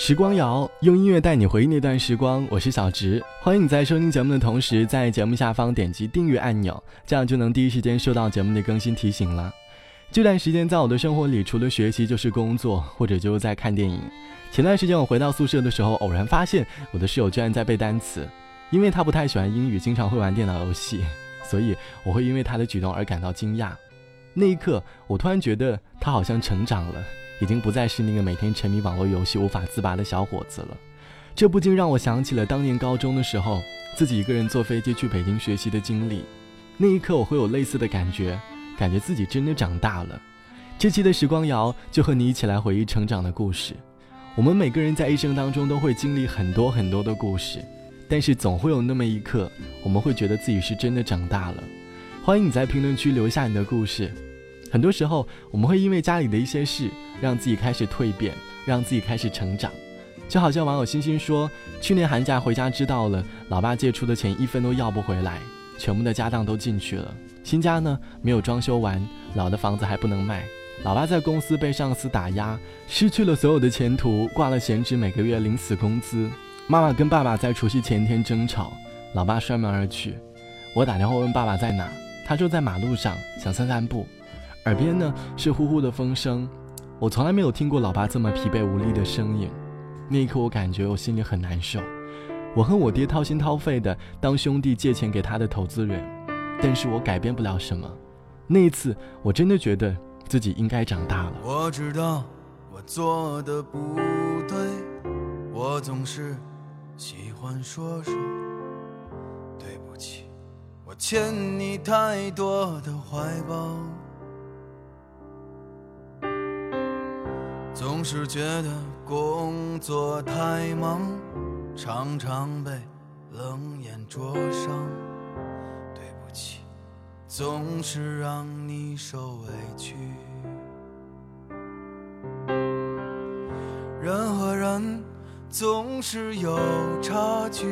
时光谣用音乐带你回忆那段时光，我是小植，欢迎你在收听节目的同时，在节目下方点击订阅按钮，这样就能第一时间收到节目的更新提醒了。这段时间在我的生活里，除了学习就是工作，或者就是在看电影。前段时间我回到宿舍的时候，偶然发现我的室友居然在背单词，因为他不太喜欢英语，经常会玩电脑游戏，所以我会因为他的举动而感到惊讶。那一刻，我突然觉得他好像成长了。已经不再是那个每天沉迷网络游戏无法自拔的小伙子了，这不禁让我想起了当年高中的时候，自己一个人坐飞机去北京学习的经历。那一刻我会有类似的感觉，感觉自己真的长大了。这期的时光谣就和你一起来回忆成长的故事。我们每个人在一生当中都会经历很多很多的故事，但是总会有那么一刻，我们会觉得自己是真的长大了。欢迎你在评论区留下你的故事。很多时候，我们会因为家里的一些事，让自己开始蜕变，让自己开始成长。就好像网友星星说，去年寒假回家，知道了老爸借出的钱一分都要不回来，全部的家当都进去了。新家呢没有装修完，老的房子还不能卖。老爸在公司被上司打压，失去了所有的前途，挂了闲职，每个月领死工资。妈妈跟爸爸在除夕前一天争吵，老爸摔门而去。我打电话问爸爸在哪，他说在马路上，想散散步。耳边呢是呼呼的风声，我从来没有听过老爸这么疲惫无力的声音。那一刻，我感觉我心里很难受。我和我爹掏心掏肺的当兄弟借钱给他的投资人，但是我改变不了什么。那一次，我真的觉得自己应该长大了。我知道我做的不对，我总是喜欢说说对不起，我欠你太多的怀抱。总是觉得工作太忙，常常被冷眼灼伤。对不起，总是让你受委屈。人和人总是有差距，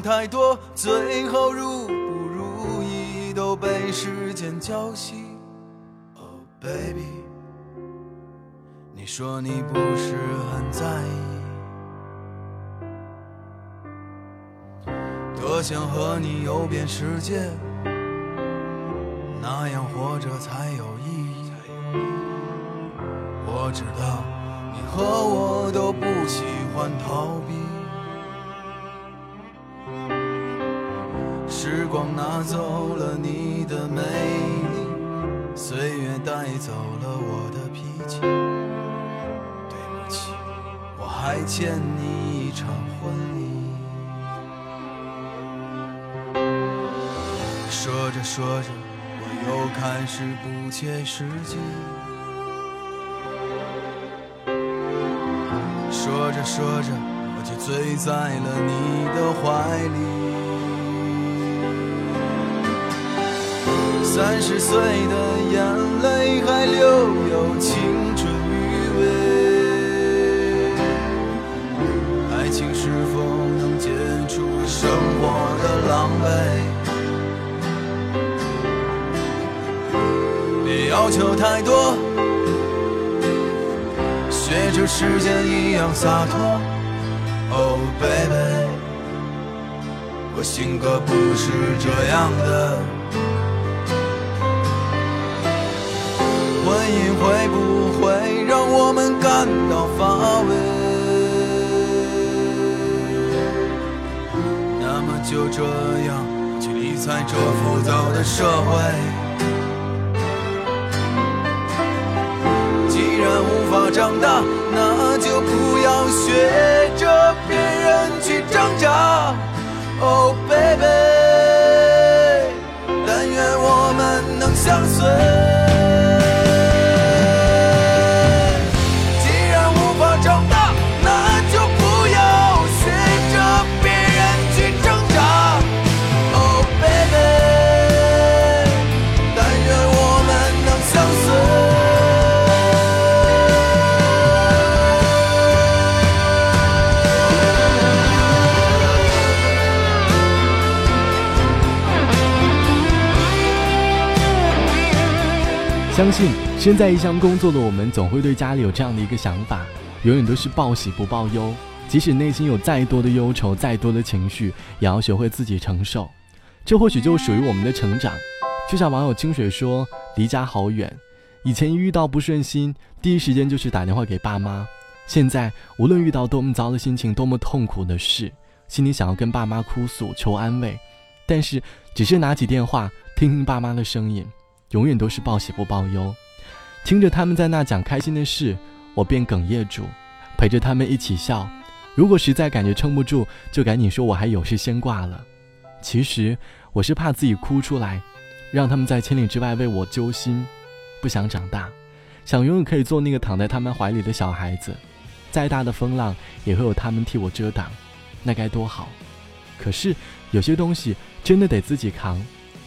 太多，最后如不如意都被时间浇熄。Oh baby，你说你不是很在意，多想和你游遍世界，那样活着才有意义。我知道你和我都不喜欢逃避。时光拿走了你的美丽，岁月带走了我的脾气。对不起，我还欠你一场婚礼。说着说着，我又开始不切实际。说着说着，我就醉在了你的怀里。三十岁的眼泪还留有青春余味，爱情是否能解除生活的狼狈？别要求太多，学着时间一样洒脱。Oh baby，我性格不是这样的。婚姻会不会让我们感到乏味？那么就这样去理睬这浮躁的社会。既然无法长大，那就不要学着别人去挣扎。Oh 相信身在异乡工作的我们，总会对家里有这样的一个想法：永远都是报喜不报忧。即使内心有再多的忧愁，再多的情绪，也要学会自己承受。这或许就属于我们的成长。就像网友清水说：“离家好远，以前一遇到不顺心，第一时间就是打电话给爸妈。现在无论遇到多么糟的心情，多么痛苦的事，心里想要跟爸妈哭诉求安慰，但是只是拿起电话听听爸妈的声音，永远都是报喜不报忧。听着他们在那讲开心的事，我便哽咽住，陪着他们一起笑。如果实在感觉撑不住，就赶紧说我还有事先挂了。其实我是怕自己哭出来。”让他们在千里之外为我揪心，不想长大，想永远可以做那个躺在他们怀里的小孩子，再大的风浪也会有他们替我遮挡，那该多好！可是有些东西真的得自己扛，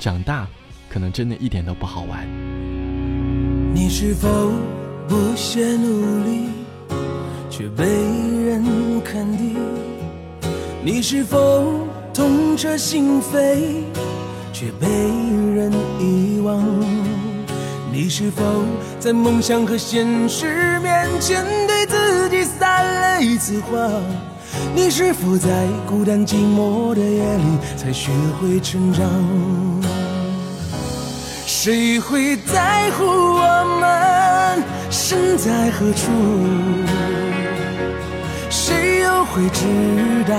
长大可能真的一点都不好玩。你是否不懈努力，却被人肯定？你是否痛彻心扉？却被人遗忘。你是否在梦想和现实面前对自己撒了一次谎？你是否在孤单寂寞的夜里才学会成长？谁会在乎我们身在何处？谁又会知道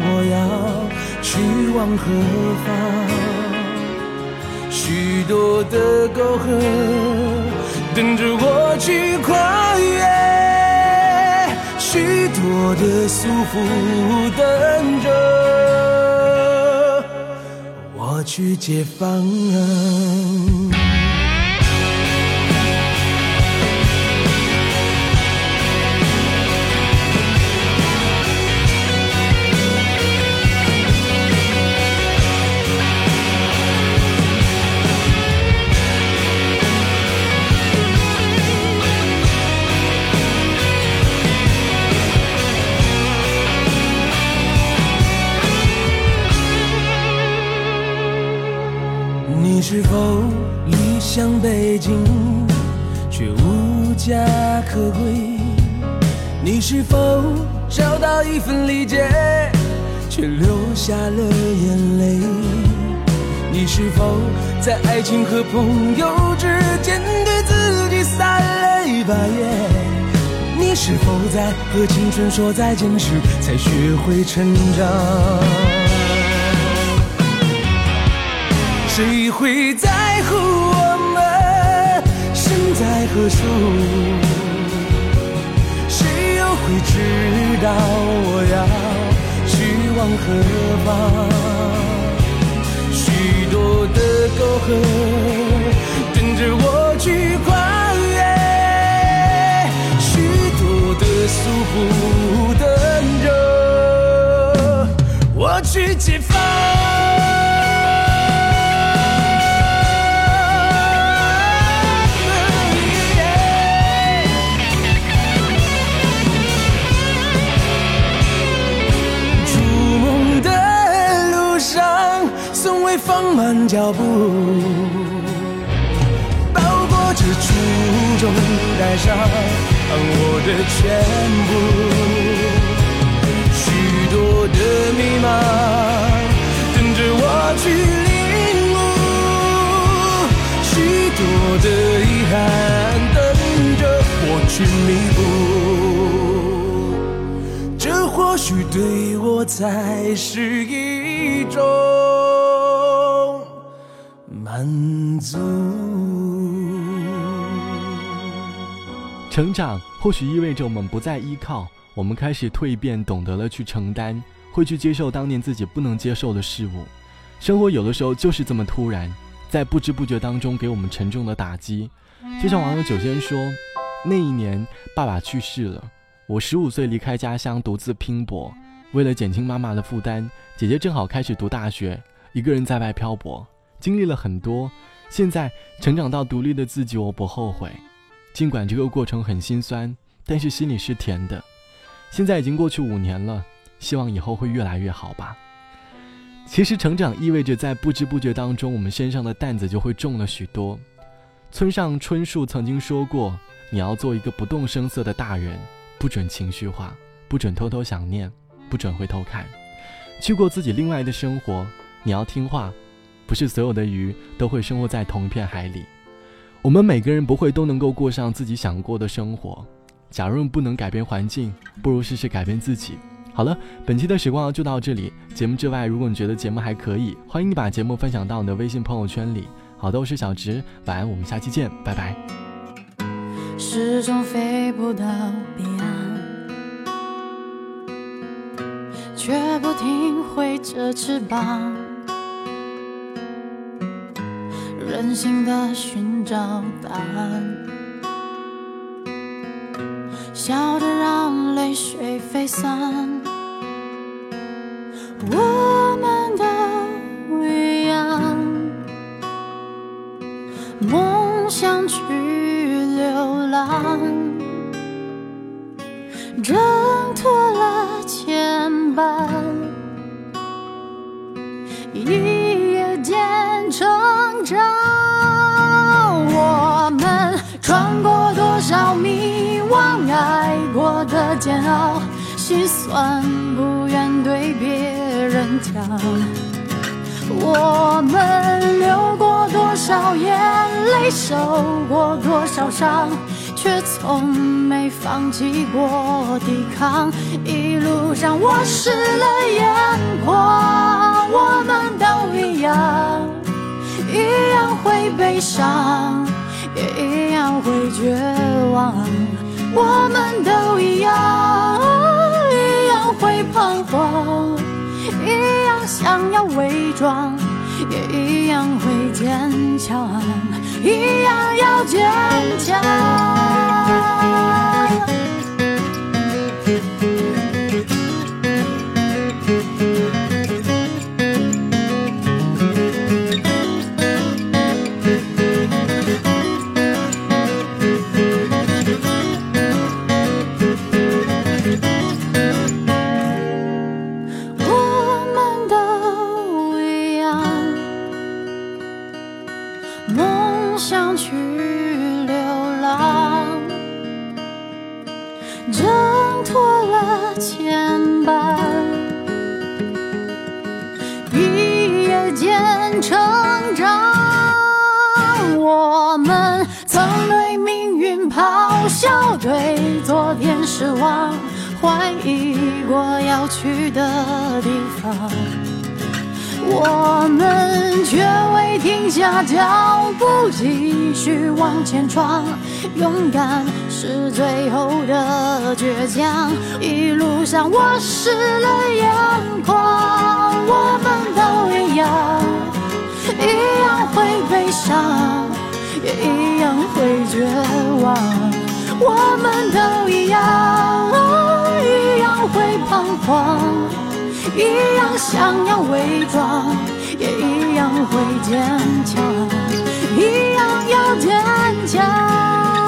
我要去往何方？许多的沟壑等着我去跨越，许多的束缚等着我去解放。情，却无家可归？你是否找到一份理解，却流下了眼泪？你是否在爱情和朋友之间对自己撒了一把盐？你是否在和青春说再见时才学会成长？谁会在乎身在何处？谁又会知道我要去往何方？许多的沟壑放慢脚步，包裹着初衷，带上我的全部。许多的迷茫等着我去领悟，许多的遗憾等着我去弥补。这或许对我才是一种。满足。成长或许意味着我们不再依靠，我们开始蜕变，懂得了去承担，会去接受当年自己不能接受的事物。生活有的时候就是这么突然，在不知不觉当中给我们沉重的打击。就像网友九仙说：“那一年爸爸去世了，我十五岁离开家乡，独自拼搏，为了减轻妈妈的负担，姐姐正好开始读大学，一个人在外漂泊。”经历了很多，现在成长到独立的自己，我不后悔。尽管这个过程很心酸，但是心里是甜的。现在已经过去五年了，希望以后会越来越好吧。其实成长意味着在不知不觉当中，我们身上的担子就会重了许多。村上春树曾经说过：“你要做一个不动声色的大人，不准情绪化，不准偷偷想念，不准回头看，去过自己另外的生活。你要听话，不是所有的鱼都会生活在同一片海里。我们每个人不会都能够过上自己想过的生活。假如不能改变环境，不如试试改变自己。”好了，本期的时光就到这里。节目之外，如果你觉得节目还可以，欢迎你把节目分享到你的微信朋友圈里。好的，我是小直，晚安，我们下期见，拜拜。始终飞不到彼岸，却不停挥着翅膀，真心的寻找答案，笑着让泪水飞散。我们都一样，梦想去流浪，挣脱了牵绊，一穿过多少迷惘，爱过的煎熬，心酸不愿对别。人讲，我们流过多少眼泪，受过多少伤，却从没放弃过抵抗。一路上我湿了眼我们都一样，一样会彷徨。一样想要伪装，也一样会坚强，一样要坚强。笑对昨天失望，怀疑过要去的地方，我们却未停下脚步，继续往前闯。勇敢是最后的倔强。一路上我湿了眼眶，我们都一样，一样会悲伤，也一样会绝望。我们都一样，一样会彷徨，一样想要伪装，也一样会坚强，一样要坚强。